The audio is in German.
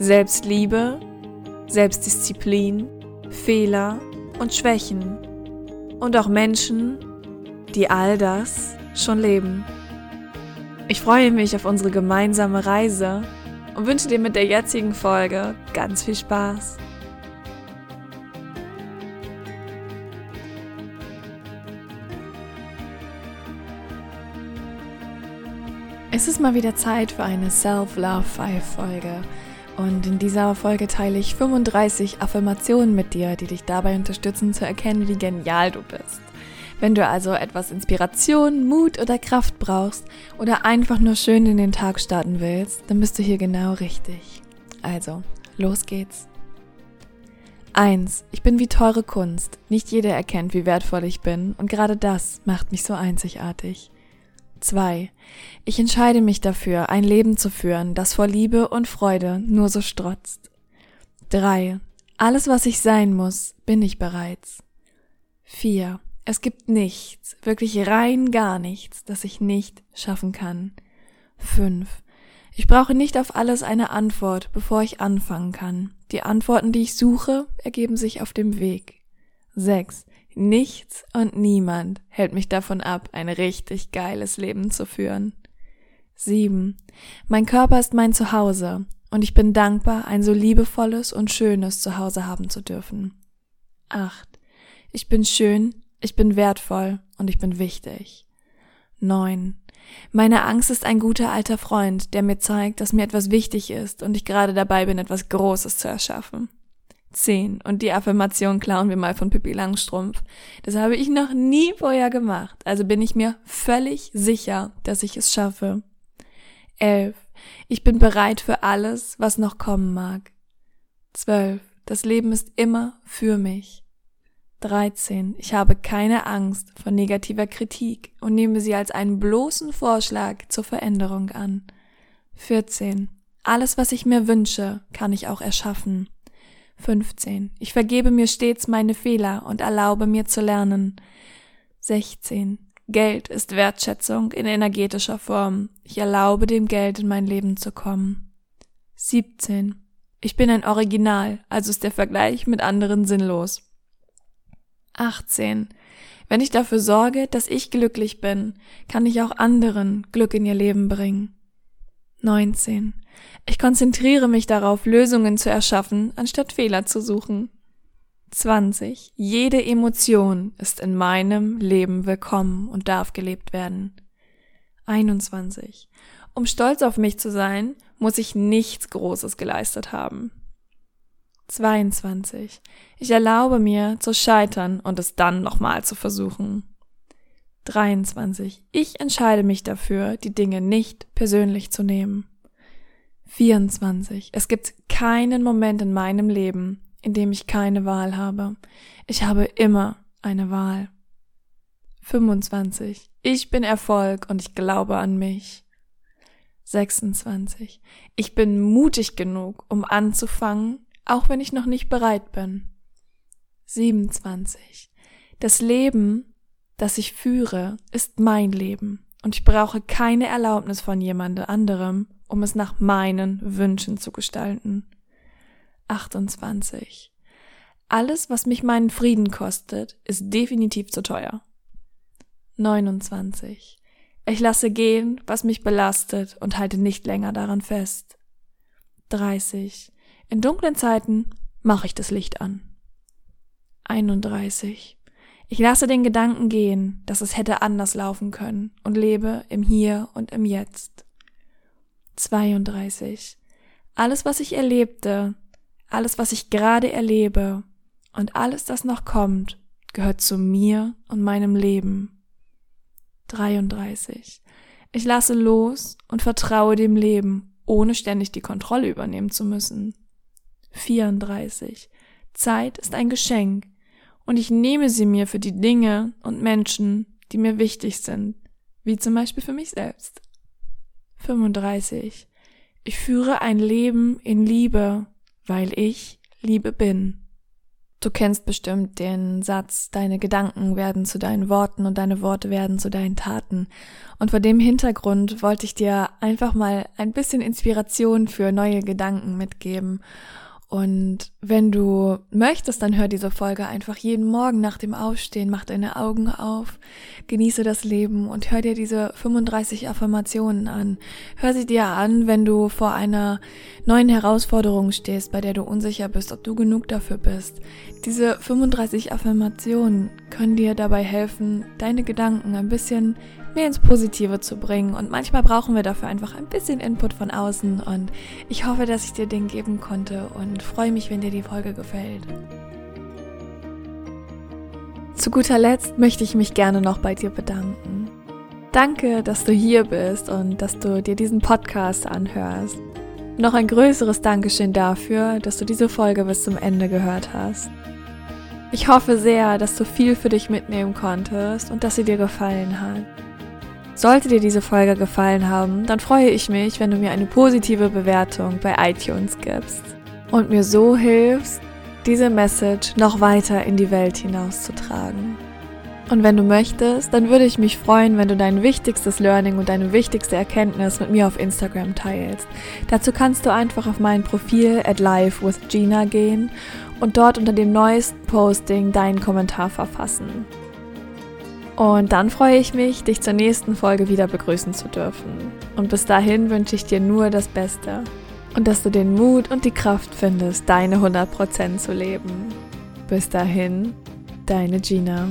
Selbstliebe, Selbstdisziplin, Fehler und Schwächen und auch Menschen, die all das schon leben. Ich freue mich auf unsere gemeinsame Reise und wünsche dir mit der jetzigen Folge ganz viel Spaß. Es ist mal wieder Zeit für eine Self-Love 5 Folge. Und in dieser Folge teile ich 35 Affirmationen mit dir, die dich dabei unterstützen zu erkennen, wie genial du bist. Wenn du also etwas Inspiration, Mut oder Kraft brauchst oder einfach nur schön in den Tag starten willst, dann bist du hier genau richtig. Also, los geht's. 1. Ich bin wie teure Kunst. Nicht jeder erkennt, wie wertvoll ich bin und gerade das macht mich so einzigartig. 2. Ich entscheide mich dafür, ein Leben zu führen, das vor Liebe und Freude nur so strotzt. 3. Alles, was ich sein muss, bin ich bereits. 4. Es gibt nichts, wirklich rein gar nichts, das ich nicht schaffen kann. 5. Ich brauche nicht auf alles eine Antwort, bevor ich anfangen kann. Die Antworten, die ich suche, ergeben sich auf dem Weg. 6. Nichts und niemand hält mich davon ab, ein richtig geiles Leben zu führen. 7. Mein Körper ist mein Zuhause und ich bin dankbar, ein so liebevolles und schönes Zuhause haben zu dürfen. 8. Ich bin schön, ich bin wertvoll und ich bin wichtig. 9. Meine Angst ist ein guter alter Freund, der mir zeigt, dass mir etwas wichtig ist und ich gerade dabei bin, etwas Großes zu erschaffen. 10. Und die Affirmation klauen wir mal von Pippi Langstrumpf. Das habe ich noch nie vorher gemacht. Also bin ich mir völlig sicher, dass ich es schaffe. 11. Ich bin bereit für alles, was noch kommen mag. 12. Das Leben ist immer für mich. 13. Ich habe keine Angst vor negativer Kritik und nehme sie als einen bloßen Vorschlag zur Veränderung an. 14. Alles, was ich mir wünsche, kann ich auch erschaffen. 15. Ich vergebe mir stets meine Fehler und erlaube mir zu lernen. 16. Geld ist Wertschätzung in energetischer Form. Ich erlaube dem Geld in mein Leben zu kommen. 17. Ich bin ein Original, also ist der Vergleich mit anderen sinnlos. 18. Wenn ich dafür sorge, dass ich glücklich bin, kann ich auch anderen Glück in ihr Leben bringen. 19. Ich konzentriere mich darauf, Lösungen zu erschaffen, anstatt Fehler zu suchen. 20. Jede Emotion ist in meinem Leben willkommen und darf gelebt werden. 21. Um stolz auf mich zu sein, muss ich nichts Großes geleistet haben. 22. Ich erlaube mir zu scheitern und es dann nochmal zu versuchen. 23. Ich entscheide mich dafür, die Dinge nicht persönlich zu nehmen. 24. Es gibt keinen Moment in meinem Leben, in dem ich keine Wahl habe. Ich habe immer eine Wahl. 25. Ich bin Erfolg und ich glaube an mich. 26. Ich bin mutig genug, um anzufangen, auch wenn ich noch nicht bereit bin. 27. Das Leben, das ich führe, ist mein Leben und ich brauche keine Erlaubnis von jemand anderem, um es nach meinen Wünschen zu gestalten. 28. Alles, was mich meinen Frieden kostet, ist definitiv zu teuer. 29. Ich lasse gehen, was mich belastet und halte nicht länger daran fest. 30. In dunklen Zeiten mache ich das Licht an. 31. Ich lasse den Gedanken gehen, dass es hätte anders laufen können und lebe im Hier und im Jetzt. 32. Alles, was ich erlebte, alles, was ich gerade erlebe und alles, das noch kommt, gehört zu mir und meinem Leben. 33. Ich lasse los und vertraue dem Leben, ohne ständig die Kontrolle übernehmen zu müssen. 34. Zeit ist ein Geschenk und ich nehme sie mir für die Dinge und Menschen, die mir wichtig sind, wie zum Beispiel für mich selbst. 35. Ich führe ein Leben in Liebe, weil ich Liebe bin. Du kennst bestimmt den Satz, deine Gedanken werden zu deinen Worten und deine Worte werden zu deinen Taten. Und vor dem Hintergrund wollte ich dir einfach mal ein bisschen Inspiration für neue Gedanken mitgeben und wenn du möchtest, dann hör diese Folge einfach jeden Morgen nach dem Aufstehen, mach deine Augen auf, genieße das Leben und hör dir diese 35 Affirmationen an. Hör sie dir an, wenn du vor einer neuen Herausforderung stehst, bei der du unsicher bist, ob du genug dafür bist. Diese 35 Affirmationen können dir dabei helfen, deine Gedanken ein bisschen mehr ins Positive zu bringen. Und manchmal brauchen wir dafür einfach ein bisschen Input von außen. Und ich hoffe, dass ich dir den geben konnte und freue mich, wenn dir die Folge gefällt. Zu guter Letzt möchte ich mich gerne noch bei dir bedanken. Danke, dass du hier bist und dass du dir diesen Podcast anhörst. Noch ein größeres Dankeschön dafür, dass du diese Folge bis zum Ende gehört hast. Ich hoffe sehr, dass du viel für dich mitnehmen konntest und dass sie dir gefallen hat. Sollte dir diese Folge gefallen haben, dann freue ich mich, wenn du mir eine positive Bewertung bei iTunes gibst und mir so hilfst, diese Message noch weiter in die Welt hinauszutragen. Und wenn du möchtest, dann würde ich mich freuen, wenn du dein wichtigstes Learning und deine wichtigste Erkenntnis mit mir auf Instagram teilst. Dazu kannst du einfach auf mein Profil at live with Gina gehen und dort unter dem neuesten Posting deinen Kommentar verfassen. Und dann freue ich mich, dich zur nächsten Folge wieder begrüßen zu dürfen. Und bis dahin wünsche ich dir nur das Beste. Und dass du den Mut und die Kraft findest, deine 100% zu leben. Bis dahin, deine Gina.